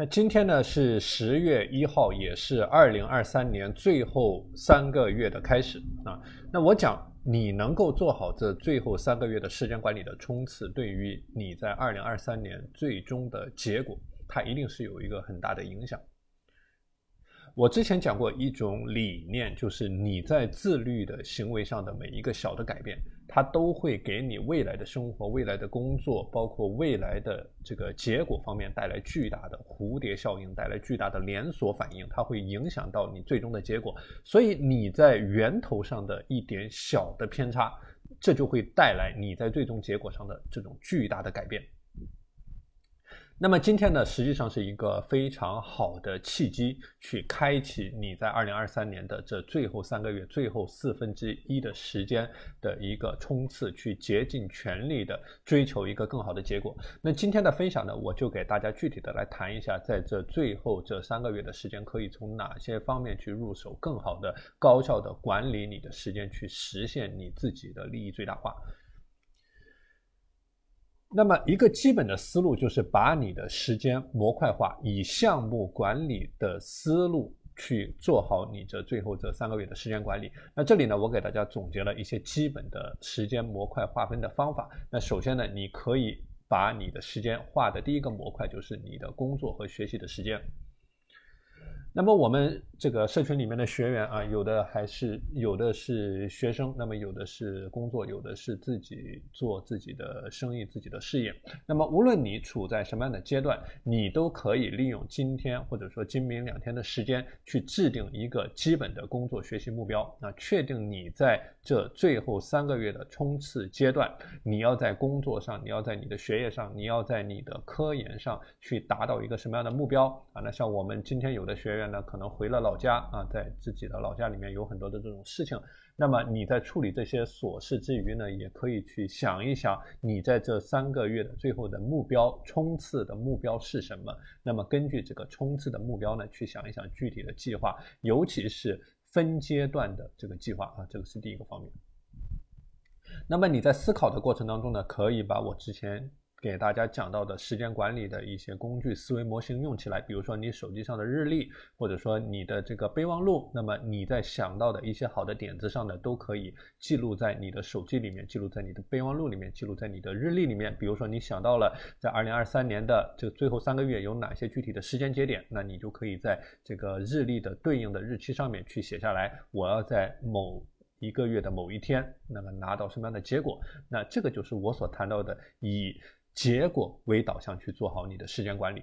那今天呢是十月一号，也是二零二三年最后三个月的开始啊。那我讲，你能够做好这最后三个月的时间管理的冲刺，对于你在二零二三年最终的结果，它一定是有一个很大的影响。我之前讲过一种理念，就是你在自律的行为上的每一个小的改变。它都会给你未来的生活、未来的工作，包括未来的这个结果方面带来巨大的蝴蝶效应，带来巨大的连锁反应，它会影响到你最终的结果。所以你在源头上的一点小的偏差，这就会带来你在最终结果上的这种巨大的改变。那么今天呢，实际上是一个非常好的契机，去开启你在二零二三年的这最后三个月、最后四分之一的时间的一个冲刺，去竭尽全力的追求一个更好的结果。那今天的分享呢，我就给大家具体的来谈一下，在这最后这三个月的时间，可以从哪些方面去入手，更好的、高效的管理你的时间，去实现你自己的利益最大化。那么，一个基本的思路就是把你的时间模块化，以项目管理的思路去做好你这最后这三个月的时间管理。那这里呢，我给大家总结了一些基本的时间模块划分的方法。那首先呢，你可以把你的时间划的第一个模块就是你的工作和学习的时间。那么我们这个社群里面的学员啊，有的还是有的是学生，那么有的是工作，有的是自己做自己的生意、自己的事业。那么无论你处在什么样的阶段，你都可以利用今天或者说今明两天的时间，去制定一个基本的工作学习目标。那确定你在这最后三个月的冲刺阶段，你要在工作上，你要在你的学业上，你要在你的科研上去达到一个什么样的目标啊？那像我们今天有的学员。呢，可能回了老家啊，在自己的老家里面有很多的这种事情。那么你在处理这些琐事之余呢，也可以去想一想，你在这三个月的最后的目标冲刺的目标是什么？那么根据这个冲刺的目标呢，去想一想具体的计划，尤其是分阶段的这个计划啊，这个是第一个方面。那么你在思考的过程当中呢，可以把我之前。给大家讲到的时间管理的一些工具、思维模型用起来，比如说你手机上的日历，或者说你的这个备忘录，那么你在想到的一些好的点子上呢，都可以记录在你的手机里面，记录在你的备忘录里面，记录在你的日历里面。比如说你想到了在二零二三年的这最后三个月有哪些具体的时间节点，那你就可以在这个日历的对应的日期上面去写下来，我要在某一个月的某一天，那么拿到什么样的结果？那这个就是我所谈到的以。结果为导向去做好你的时间管理。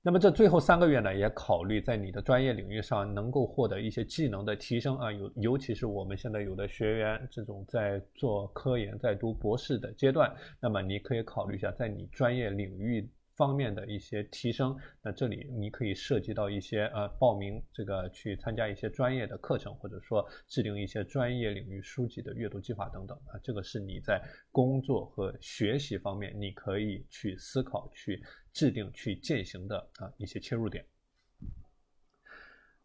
那么这最后三个月呢，也考虑在你的专业领域上能够获得一些技能的提升啊，尤尤其是我们现在有的学员这种在做科研、在读博士的阶段，那么你可以考虑一下在你专业领域。方面的一些提升，那这里你可以涉及到一些呃报名这个去参加一些专业的课程，或者说制定一些专业领域书籍的阅读计划等等啊，这个是你在工作和学习方面你可以去思考、去制定、去践行的啊一些切入点。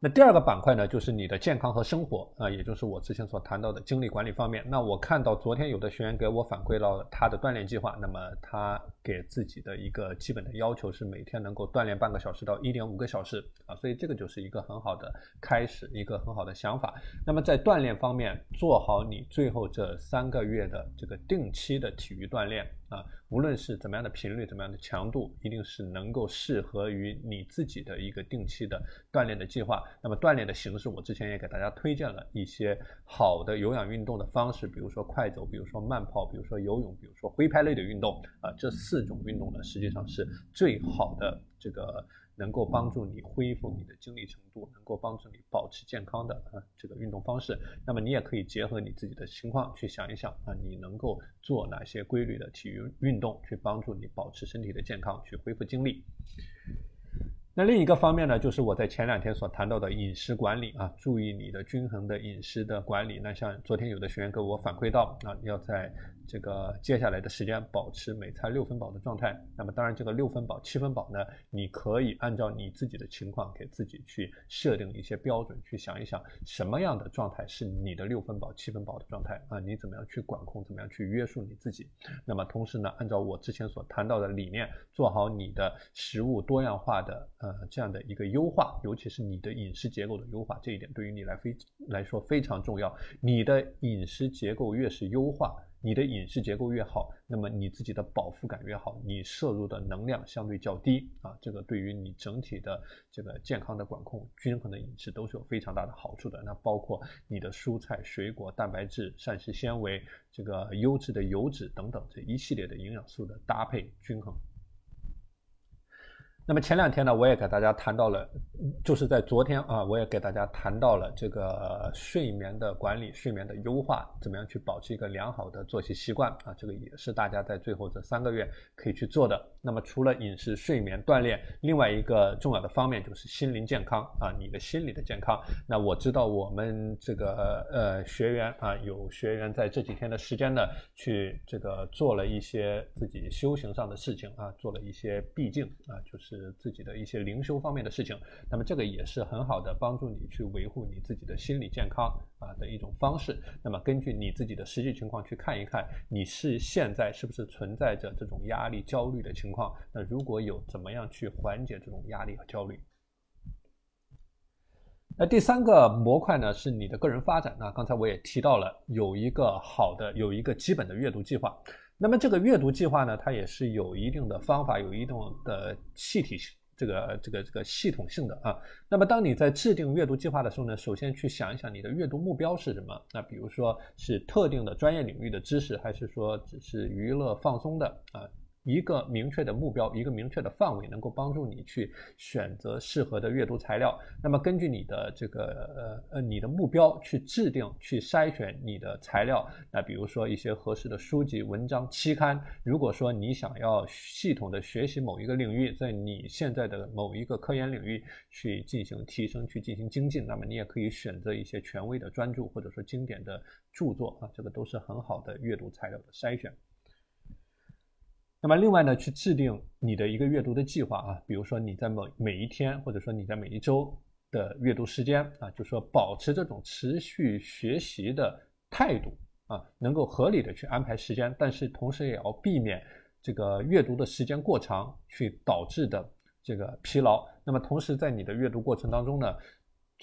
那第二个板块呢，就是你的健康和生活啊，也就是我之前所谈到的精力管理方面。那我看到昨天有的学员给我反馈了他的锻炼计划，那么他给自己的一个基本的要求是每天能够锻炼半个小时到一点五个小时啊，所以这个就是一个很好的开始，一个很好的想法。那么在锻炼方面，做好你最后这三个月的这个定期的体育锻炼。啊，无论是怎么样的频率，怎么样的强度，一定是能够适合于你自己的一个定期的锻炼的计划。那么锻炼的形式，我之前也给大家推荐了一些好的有氧运动的方式，比如说快走，比如说慢跑，比如说游泳，比如说挥拍类的运动。啊，这四种运动呢，实际上是最好的这个。能够帮助你恢复你的精力程度，能够帮助你保持健康的啊这个运动方式，那么你也可以结合你自己的情况去想一想啊，你能够做哪些规律的体育运动，去帮助你保持身体的健康，去恢复精力。那另一个方面呢，就是我在前两天所谈到的饮食管理啊，注意你的均衡的饮食的管理。那像昨天有的学员给我反馈到啊，要在这个接下来的时间保持每餐六分饱的状态。那么当然，这个六分饱、七分饱呢，你可以按照你自己的情况给自己去设定一些标准，去想一想什么样的状态是你的六分饱、七分饱的状态啊？你怎么样去管控？怎么样去约束你自己？那么同时呢，按照我之前所谈到的理念，做好你的食物多样化的呃这样的一个优化，尤其是你的饮食结构的优化，这一点对于你来非来说非常重要。你的饮食结构越是优化，你的饮食结构越好，那么你自己的饱腹感越好，你摄入的能量相对较低啊，这个对于你整体的这个健康的管控、均衡的饮食都是有非常大的好处的。那包括你的蔬菜、水果、蛋白质、膳食纤维、这个优质的油脂等等这一系列的营养素的搭配均衡。那么前两天呢，我也给大家谈到了，就是在昨天啊，我也给大家谈到了这个睡眠的管理、睡眠的优化，怎么样去保持一个良好的作息习惯啊？这个也是大家在最后这三个月可以去做的。那么除了饮食、睡眠、锻炼，另外一个重要的方面就是心灵健康啊，你的心理的健康。那我知道我们这个呃学员啊，有学员在这几天的时间呢，去这个做了一些自己修行上的事情啊，做了一些闭境啊，就。是自己的一些灵修方面的事情，那么这个也是很好的帮助你去维护你自己的心理健康啊的一种方式。那么根据你自己的实际情况去看一看，你是现在是不是存在着这种压力、焦虑的情况？那如果有，怎么样去缓解这种压力和焦虑？那第三个模块呢，是你的个人发展。那刚才我也提到了，有一个好的，有一个基本的阅读计划。那么这个阅读计划呢，它也是有一定的方法，有一定的系体这个这个这个系统性的啊。那么当你在制定阅读计划的时候呢，首先去想一想你的阅读目标是什么。那比如说是特定的专业领域的知识，还是说只是娱乐放松的啊？一个明确的目标，一个明确的范围，能够帮助你去选择适合的阅读材料。那么根据你的这个呃呃你的目标去制定、去筛选你的材料。那比如说一些合适的书籍、文章、期刊。如果说你想要系统的学习某一个领域，在你现在的某一个科研领域去进行提升、去进行精进，那么你也可以选择一些权威的专著或者说经典的著作啊，这个都是很好的阅读材料的筛选。那么另外呢，去制定你的一个阅读的计划啊，比如说你在每每一天，或者说你在每一周的阅读时间啊，就说保持这种持续学习的态度啊，能够合理的去安排时间，但是同时也要避免这个阅读的时间过长去导致的这个疲劳。那么同时在你的阅读过程当中呢，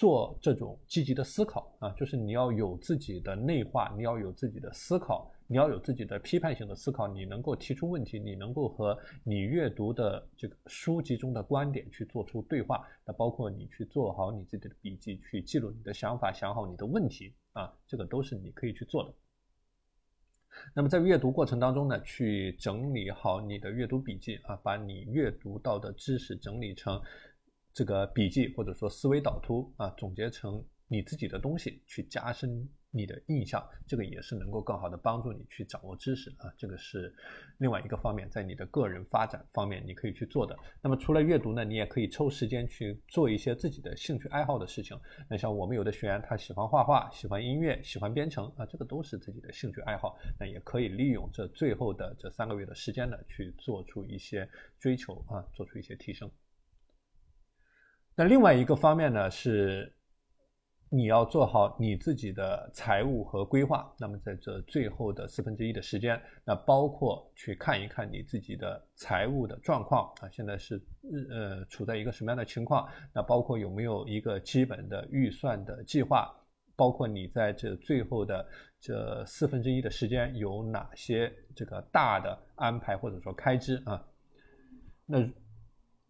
做这种积极的思考啊，就是你要有自己的内化，你要有自己的思考。你要有自己的批判性的思考，你能够提出问题，你能够和你阅读的这个书籍中的观点去做出对话。那包括你去做好你自己的笔记，去记录你的想法，想好你的问题啊，这个都是你可以去做的。那么在阅读过程当中呢，去整理好你的阅读笔记啊，把你阅读到的知识整理成这个笔记或者说思维导图啊，总结成你自己的东西，去加深。你的印象，这个也是能够更好的帮助你去掌握知识啊，这个是另外一个方面，在你的个人发展方面你可以去做的。那么除了阅读呢，你也可以抽时间去做一些自己的兴趣爱好的事情。那像我们有的学员他喜欢画画，喜欢音乐，喜欢编程啊，这个都是自己的兴趣爱好。那也可以利用这最后的这三个月的时间呢，去做出一些追求啊，做出一些提升。那另外一个方面呢是。你要做好你自己的财务和规划。那么在这最后的四分之一的时间，那包括去看一看你自己的财务的状况啊，现在是呃处在一个什么样的情况？那包括有没有一个基本的预算的计划？包括你在这最后的这四分之一的时间有哪些这个大的安排或者说开支啊？那。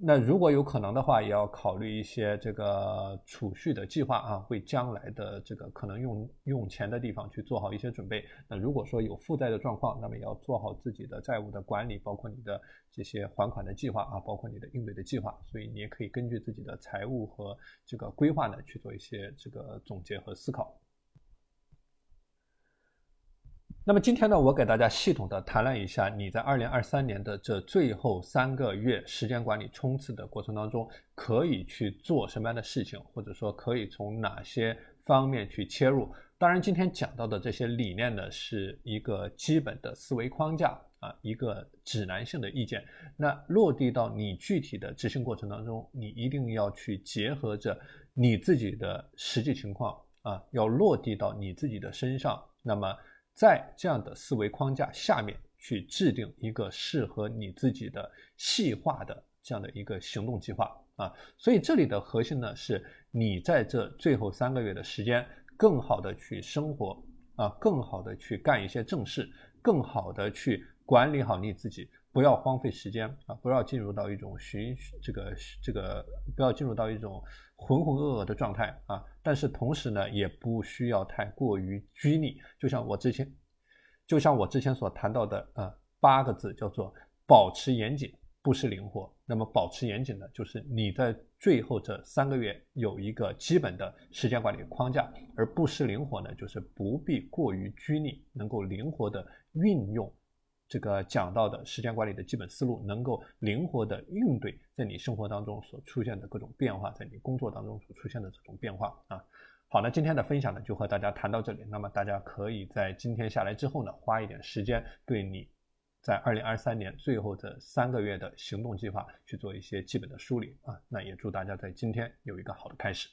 那如果有可能的话，也要考虑一些这个储蓄的计划啊，为将来的这个可能用用钱的地方去做好一些准备。那如果说有负债的状况，那么也要做好自己的债务的管理，包括你的这些还款的计划啊，包括你的应对的计划。所以你也可以根据自己的财务和这个规划呢，去做一些这个总结和思考。那么今天呢，我给大家系统的谈了一下你在二零二三年的这最后三个月时间管理冲刺的过程当中，可以去做什么样的事情，或者说可以从哪些方面去切入，当然，今天讲到的这些理念呢，是一个基本的思维框架啊，一个指南性的意见。那落地到你具体的执行过程当中，你一定要去结合着你自己的实际情况啊，要落地到你自己的身上。那么，在这样的思维框架下面去制定一个适合你自己的细化的这样的一个行动计划啊。所以这里的核心呢，是你在这最后三个月的时间。更好的去生活啊，更好的去干一些正事，更好的去管理好你自己，不要荒废时间啊，不要进入到一种循这个这个，不要进入到一种浑浑噩噩的状态啊。但是同时呢，也不需要太过于拘泥。就像我之前，就像我之前所谈到的啊，八个字叫做保持严谨。不失灵活，那么保持严谨呢，就是你在最后这三个月有一个基本的时间管理框架；而不失灵活呢，就是不必过于拘泥，能够灵活的运用这个讲到的时间管理的基本思路，能够灵活的应对在你生活当中所出现的各种变化，在你工作当中所出现的这种变化啊。好，那今天的分享呢，就和大家谈到这里。那么大家可以在今天下来之后呢，花一点时间对你。在二零二三年最后这三个月的行动计划去做一些基本的梳理啊，那也祝大家在今天有一个好的开始。